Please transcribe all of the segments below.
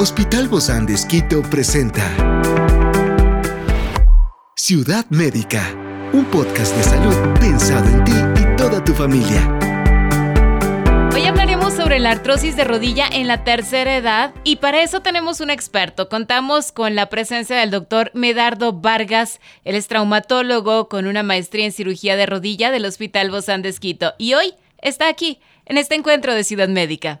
Hospital Bozán de presenta Ciudad Médica, un podcast de salud pensado en ti y toda tu familia. Hoy hablaremos sobre la artrosis de rodilla en la tercera edad y para eso tenemos un experto. Contamos con la presencia del doctor Medardo Vargas. Él es traumatólogo con una maestría en cirugía de rodilla del Hospital Bozán de y hoy está aquí en este encuentro de Ciudad Médica.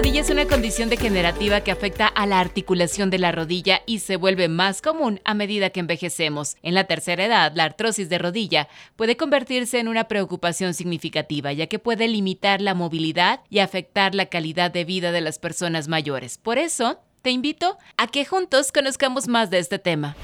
Rodilla es una condición degenerativa que afecta a la articulación de la rodilla y se vuelve más común a medida que envejecemos. En la tercera edad, la artrosis de rodilla puede convertirse en una preocupación significativa, ya que puede limitar la movilidad y afectar la calidad de vida de las personas mayores. Por eso, te invito a que juntos conozcamos más de este tema.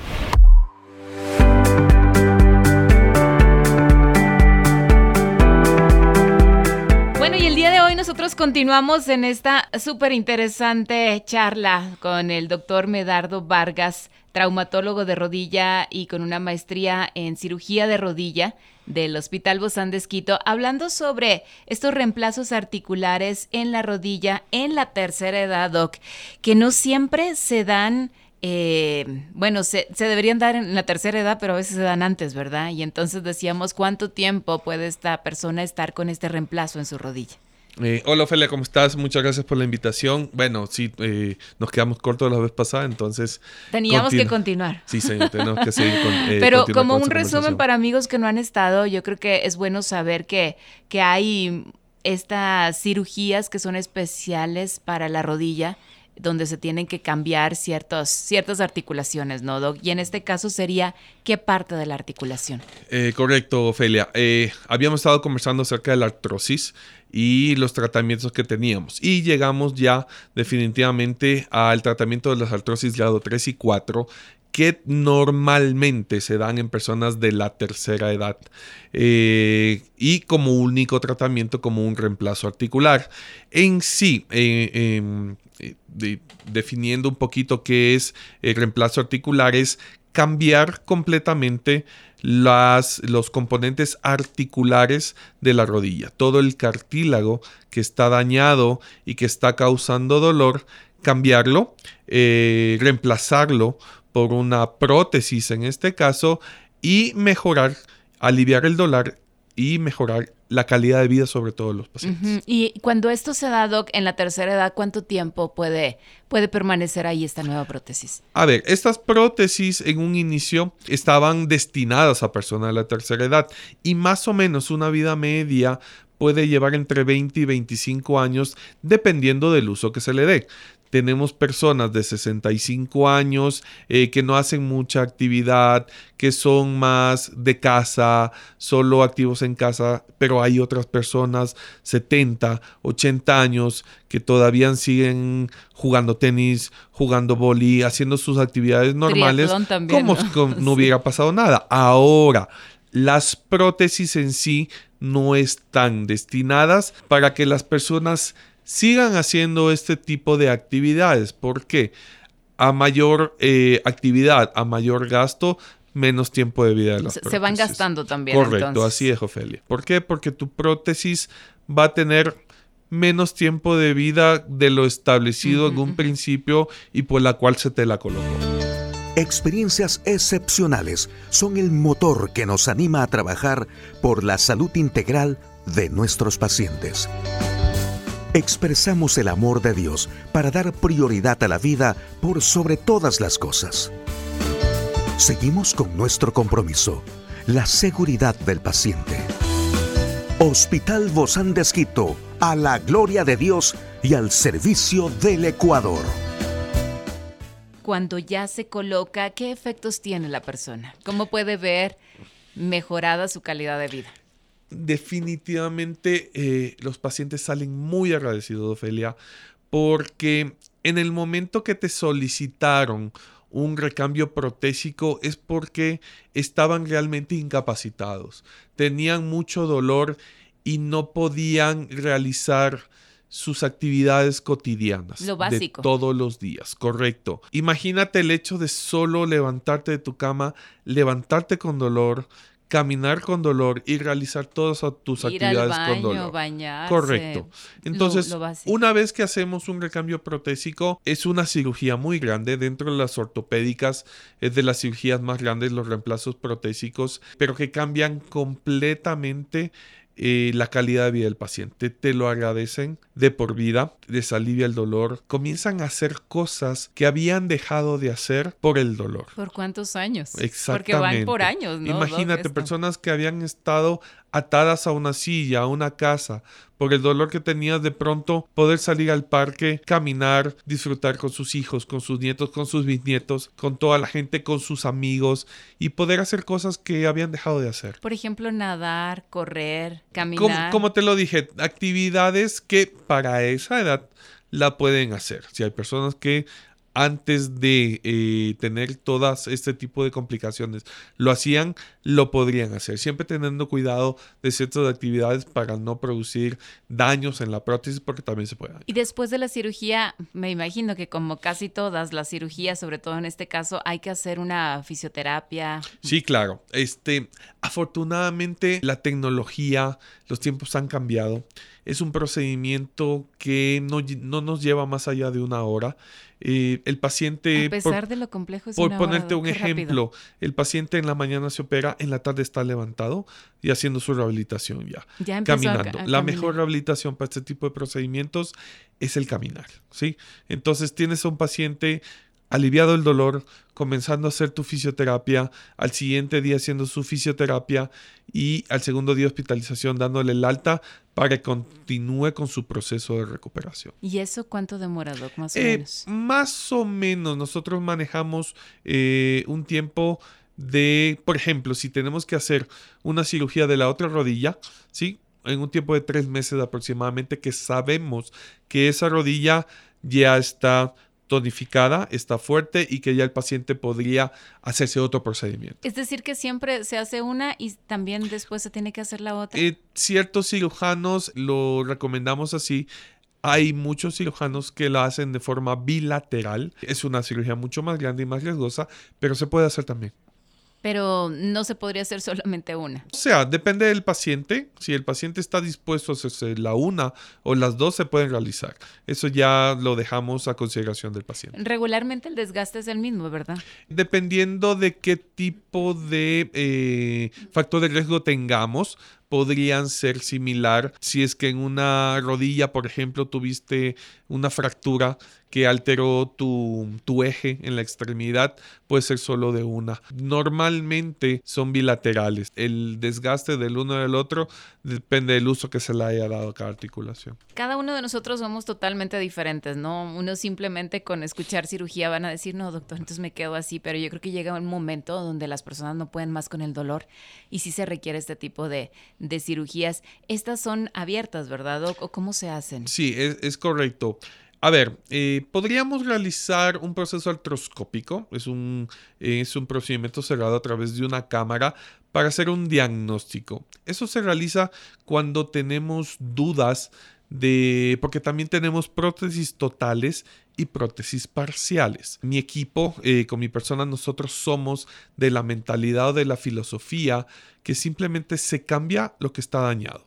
Bueno, y el día de hoy nosotros continuamos en esta súper interesante charla con el doctor Medardo Vargas, traumatólogo de rodilla y con una maestría en cirugía de rodilla del Hospital Bozán de Esquito, hablando sobre estos reemplazos articulares en la rodilla en la tercera edad, Doc, que no siempre se dan eh, bueno, se, se, deberían dar en la tercera edad, pero a veces se dan antes, ¿verdad? Y entonces decíamos, ¿cuánto tiempo puede esta persona estar con este reemplazo en su rodilla? Eh, hola Ophelia, ¿cómo estás? Muchas gracias por la invitación. Bueno, sí, eh, nos quedamos cortos la vez pasada, entonces... Teníamos que continuar. Sí, señor, tenemos que seguir con... Eh, Pero como un resumen para amigos que no han estado, yo creo que es bueno saber que, que hay estas cirugías que son especiales para la rodilla donde se tienen que cambiar ciertas articulaciones, ¿no, Doc? Y en este caso sería, ¿qué parte de la articulación? Eh, correcto, Ofelia. Eh, habíamos estado conversando acerca de la artrosis y los tratamientos que teníamos. Y llegamos ya definitivamente al tratamiento de las artrosis grado 3 y 4 que normalmente se dan en personas de la tercera edad eh, y como único tratamiento como un reemplazo articular. En sí, em, de, definiendo un poquito qué es el reemplazo articular, es cambiar completamente las, los componentes articulares de la rodilla. Todo el cartílago que está dañado y que está causando dolor, cambiarlo, eh, reemplazarlo por una prótesis en este caso y mejorar, aliviar el dolor y mejorar la calidad de vida sobre todo los pacientes. Y cuando esto se da, Doc, en la tercera edad, ¿cuánto tiempo puede, puede permanecer ahí esta nueva prótesis? A ver, estas prótesis en un inicio estaban destinadas a personas de la tercera edad y más o menos una vida media puede llevar entre 20 y 25 años dependiendo del uso que se le dé tenemos personas de 65 años eh, que no hacen mucha actividad, que son más de casa, solo activos en casa, pero hay otras personas 70, 80 años que todavía siguen jugando tenis, jugando boli, haciendo sus actividades normales como si no hubiera pasado nada. Ahora, las prótesis en sí no están destinadas para que las personas sigan haciendo este tipo de actividades. porque A mayor eh, actividad, a mayor gasto, menos tiempo de vida de las se, Se van gastando también. Correcto, así es, Ofelia. ¿Por qué? Porque tu prótesis va a tener menos tiempo de vida de lo establecido en un principio y por la cual se te la colocó. Experiencias excepcionales son el motor que nos anima a trabajar por la salud integral de nuestros pacientes expresamos el amor de Dios para dar prioridad a la vida por sobre todas las cosas. Seguimos con nuestro compromiso, la seguridad del paciente. Hospital Bozán de Esquito, a la gloria de Dios y al servicio del Ecuador. Cuando ya se coloca, ¿qué efectos tiene la persona? ¿Cómo puede ver mejorada su calidad de vida? Definitivamente eh, los pacientes salen muy agradecidos, Ofelia, porque en el momento que te solicitaron un recambio protésico es porque estaban realmente incapacitados, tenían mucho dolor y no podían realizar sus actividades cotidianas. Lo básico. De todos los días, correcto. Imagínate el hecho de solo levantarte de tu cama, levantarte con dolor, caminar con dolor y realizar todas tus actividades con dolor. Bañarse, Correcto. Entonces, una vez que hacemos un recambio protésico, es una cirugía muy grande. Dentro de las ortopédicas es de las cirugías más grandes los reemplazos protésicos, pero que cambian completamente eh, la calidad de vida del paciente. Te lo agradecen de por vida, les alivia el dolor, comienzan a hacer cosas que habían dejado de hacer por el dolor. ¿Por cuántos años? Exactamente. Porque van por años, ¿no? Imagínate, personas que habían estado atadas a una silla, a una casa, por el dolor que tenías de pronto poder salir al parque, caminar, disfrutar con sus hijos, con sus nietos, con sus bisnietos, con toda la gente, con sus amigos y poder hacer cosas que habían dejado de hacer. Por ejemplo, nadar, correr, caminar. Como, te lo dije, actividades que para esa edad la pueden hacer. Si hay personas que antes de eh, tener todas este tipo de complicaciones lo hacían, lo podrían hacer, siempre teniendo cuidado de ciertas actividades para no producir daños en la prótesis porque también se puede. Y después de la cirugía, me imagino que como casi todas las cirugías, sobre todo en este caso, hay que hacer una fisioterapia. Sí, claro. Este, afortunadamente la tecnología, los tiempos han cambiado. Es un procedimiento que no, no nos lleva más allá de una hora. Eh, el paciente... A pesar de lo complejo Por ponerte un ejemplo, el paciente en la mañana se opera, en la tarde está levantado y haciendo su rehabilitación ya. ya caminando. la mejor rehabilitación para este tipo de procedimientos es el caminar, ¿sí? Entonces tienes a un paciente aliviado el dolor, comenzando a hacer tu fisioterapia, al siguiente día haciendo su fisioterapia y al segundo día hospitalización dándole el alta para que continúe con su proceso de recuperación. ¿Y eso cuánto demora, Doc, más o eh, menos? Más o menos, nosotros manejamos eh, un tiempo de, por ejemplo, si tenemos que hacer una cirugía de la otra rodilla, ¿sí? En un tiempo de tres meses aproximadamente que sabemos que esa rodilla ya está tonificada, está fuerte y que ya el paciente podría hacerse otro procedimiento. Es decir, que siempre se hace una y también después se tiene que hacer la otra. Eh, ciertos cirujanos lo recomendamos así. Hay muchos cirujanos que lo hacen de forma bilateral. Es una cirugía mucho más grande y más riesgosa, pero se puede hacer también pero no se podría hacer solamente una. O sea, depende del paciente. Si el paciente está dispuesto a hacerse la una o las dos, se pueden realizar. Eso ya lo dejamos a consideración del paciente. Regularmente el desgaste es el mismo, ¿verdad? Dependiendo de qué tipo de eh, factor de riesgo tengamos, podrían ser similar si es que en una rodilla, por ejemplo, tuviste una fractura que alteró tu, eje en la extremidad, puede ser solo de una. Normalmente son bilaterales. El desgaste del uno del otro depende del uso que se le haya dado a cada articulación. Cada uno de nosotros somos totalmente diferentes, ¿no? Uno simplemente con escuchar cirugía van a decir, no, doctor, entonces me quedo así, pero yo creo que llega un momento donde las personas no pueden más con el dolor y sí se requiere este tipo de, de cirugías. Estas son abiertas, ¿verdad, ¿O cómo se hacen? Sí, es, correcto. A ver, eh, podríamos realizar un proceso artroscópico, es un, es un procedimiento cerrado a través de una cámara para hacer un diagnóstico. Eso se realiza cuando tenemos dudas de, porque también tenemos prótesis totales y prótesis parciales. Mi equipo, eh, con mi persona, nosotros somos de la mentalidad o de la filosofía que simplemente se cambia lo que está dañado.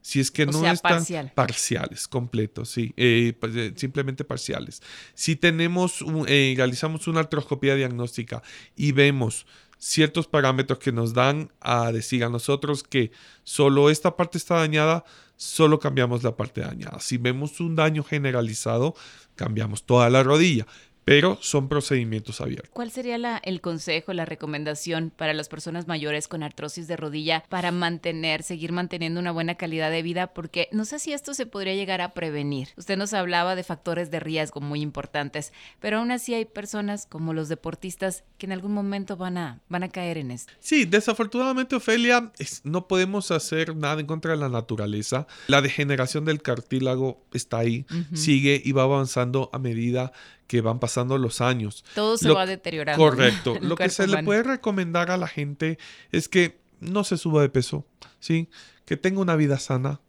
Si es que no están parciales, completos, sí, eh, pues, eh, simplemente parciales. Si tenemos, realizamos una artroscopía diagnóstica y vemos ciertos parámetros que nos dan a decir a nosotros que solo esta parte está dañada, solo cambiamos la parte dañada. Si vemos un daño generalizado, cambiamos toda la rodilla pero son procedimientos abiertos. ¿Cuál sería la, el consejo, la recomendación para las personas mayores con artrosis de rodilla para mantener, seguir manteniendo una buena calidad de vida? Porque no sé si esto se podría llegar a prevenir. Usted nos hablaba de factores de riesgo muy importantes, pero aún así hay personas como los deportistas que en algún momento van a, van a caer en esto. Sí, desafortunadamente, Ofelia, no podemos hacer nada en contra de la naturaleza. La degeneración del cartílago está ahí, sigue y va avanzando a medida que van pasando los años. Todo se va deteriorando. Correcto. Lo que se le puede recomendar a la gente es que no se suba de peso. ¿sí? Que tenga una vida sana,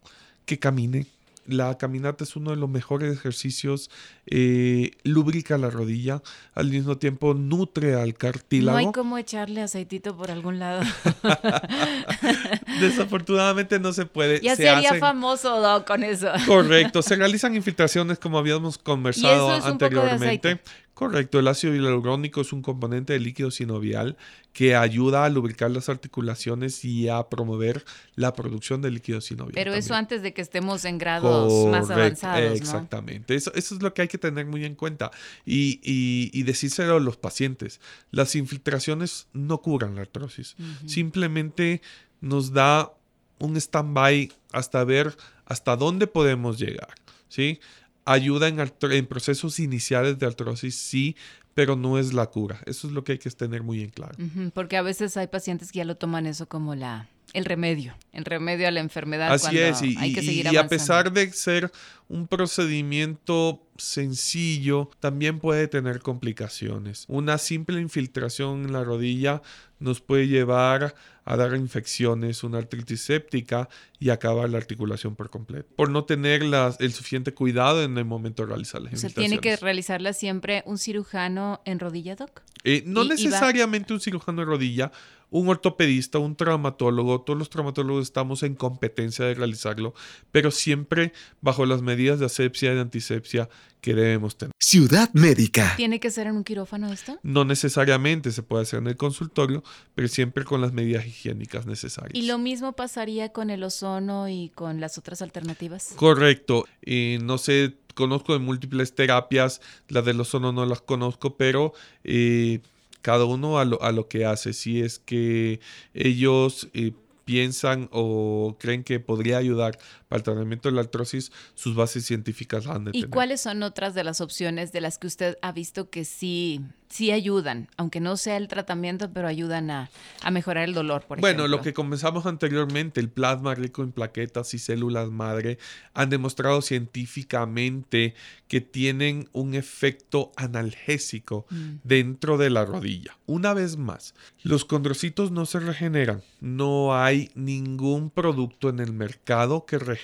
que camine, la caminata es uno de los mejores ejercicios, eh, lubrica la rodilla, al mismo tiempo nutre al cartílago. No hay como echarle aceitito por algún lado. Desafortunadamente no se puede. Ya sería famoso con eso. Correcto, se realizan infiltraciones como habíamos conversado anteriormente. Correcto, el ácido hialurónico es un componente del líquido sinovial que ayuda a lubricar las articulaciones y a promover la producción de líquido sinovial. Pero eso antes de que estemos en grados más avanzados. Exactamente, eso, eso, es lo que hay que tener muy en cuenta y, y, decírselo a los pacientes. Las infiltraciones no curan la artrosis, simplemente nos da un stand-by hasta ver hasta dónde podemos llegar. ¿sí? Ayuda en, procesos iniciales de artrosis, sí, pero no es la cura. Eso es lo que hay que tener muy en claro. porque a veces hay pacientes que ya lo toman eso como la el remedio, el remedio a la enfermedad. Así es, y, hay que seguir y a pesar de ser un procedimiento sencillo, también puede tener complicaciones. Una simple infiltración en la rodilla nos puede llevar a dar infecciones, una artritis séptica y acabar la articulación por completo, por no tener el suficiente cuidado en el momento de realizar las ¿Se tiene que realizarla siempre un cirujano en rodilla, doc? Eh, no necesariamente un cirujano en rodilla, un ortopedista, un traumatólogo, todos los traumatólogos estamos en competencia de realizarlo, pero siempre bajo las medidas de asepsia y de antisepsia que debemos tener. Ciudad Médica. ¿Tiene que ser en un quirófano esto? No necesariamente, se puede hacer en el consultorio, pero siempre con las medidas higiénicas necesarias. ¿Y lo mismo pasaría con el ozono y con las otras alternativas? Correcto. y no sé, conozco de múltiples terapias, las del ozono no las conozco, pero... Eh, cada uno a lo, a lo que hace. Si es que ellos eh, piensan o creen que podría ayudar para el tratamiento de la artrosis, sus bases científicas han de ¿Y cuáles son otras de las opciones de las que usted ha visto que sí sí ayudan, aunque no sea el tratamiento, pero ayudan a, mejorar el dolor, por bueno, lo que comenzamos anteriormente, el plasma rico en plaquetas y células madre, han demostrado científicamente que tienen un efecto analgésico mm. dentro de la rodilla. Una vez más, los condrocitos no se regeneran. No hay ningún producto en el mercado que regenere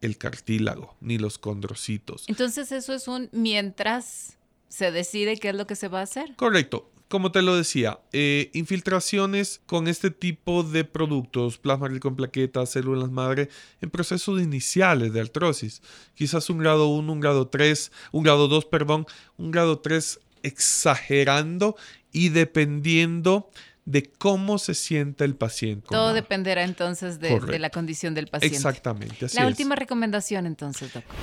el cartílago, ni los condrocitos. Entonces eso es un mientras se decide qué es lo que se va a hacer. Correcto. Como te lo decía, eh, infiltraciones con este tipo de productos, plasma rico en plaquetas, células madre, en procesos iniciales de artrosis. Quizás un grado 1, un grado 3, un grado 2, perdón, un grado 3 exagerando y dependiendo de cómo se siente el paciente. Todo dependerá entonces de, la condición del paciente. Exactamente. la última recomendación entonces, doctor.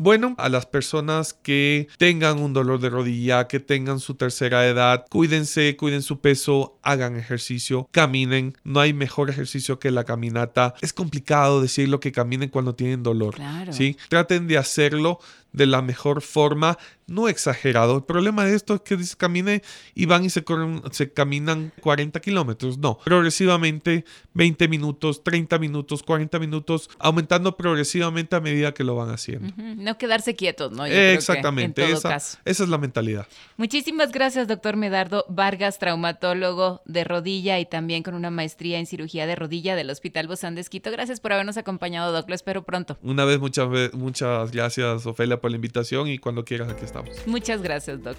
Bueno, a las personas que tengan un dolor de rodilla, que tengan su tercera edad, cuídense, cuiden su peso, hagan ejercicio, caminen. No hay mejor ejercicio que la caminata. Es complicado decirlo que caminen cuando tienen dolor. Claro. ¿sí? Traten de hacerlo de la mejor forma, no exagerado. El problema de esto es que dice camine y van y se, corren, se caminan 40 kilómetros. No, progresivamente 20 minutos, 30 minutos, 40 minutos, aumentando progresivamente a medida que lo van haciendo. No quedarse quietos, ¿no? Exactamente, esa, esa es la mentalidad. Muchísimas gracias, doctor Medardo Vargas, traumatólogo de rodilla y también con una maestría en cirugía de rodilla del Hospital Bozán de Esquito. Gracias por habernos acompañado, doc. Lo espero pronto. Una vez, muchas, muchas gracias, Ofelia por la invitación y cuando quieras aquí estamos. Muchas gracias, Doc.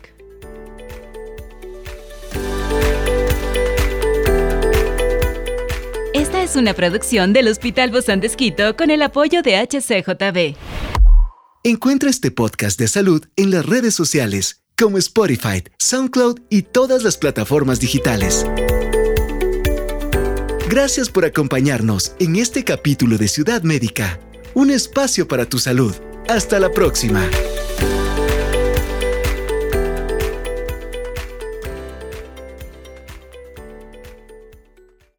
Esta es una producción del Hospital Bozán de con el apoyo de HCJB. Encuentra este podcast de salud en las redes sociales como Spotify, SoundCloud y todas las plataformas digitales. Gracias por acompañarnos en este capítulo de Ciudad Médica, un espacio para tu salud. Hasta la próxima.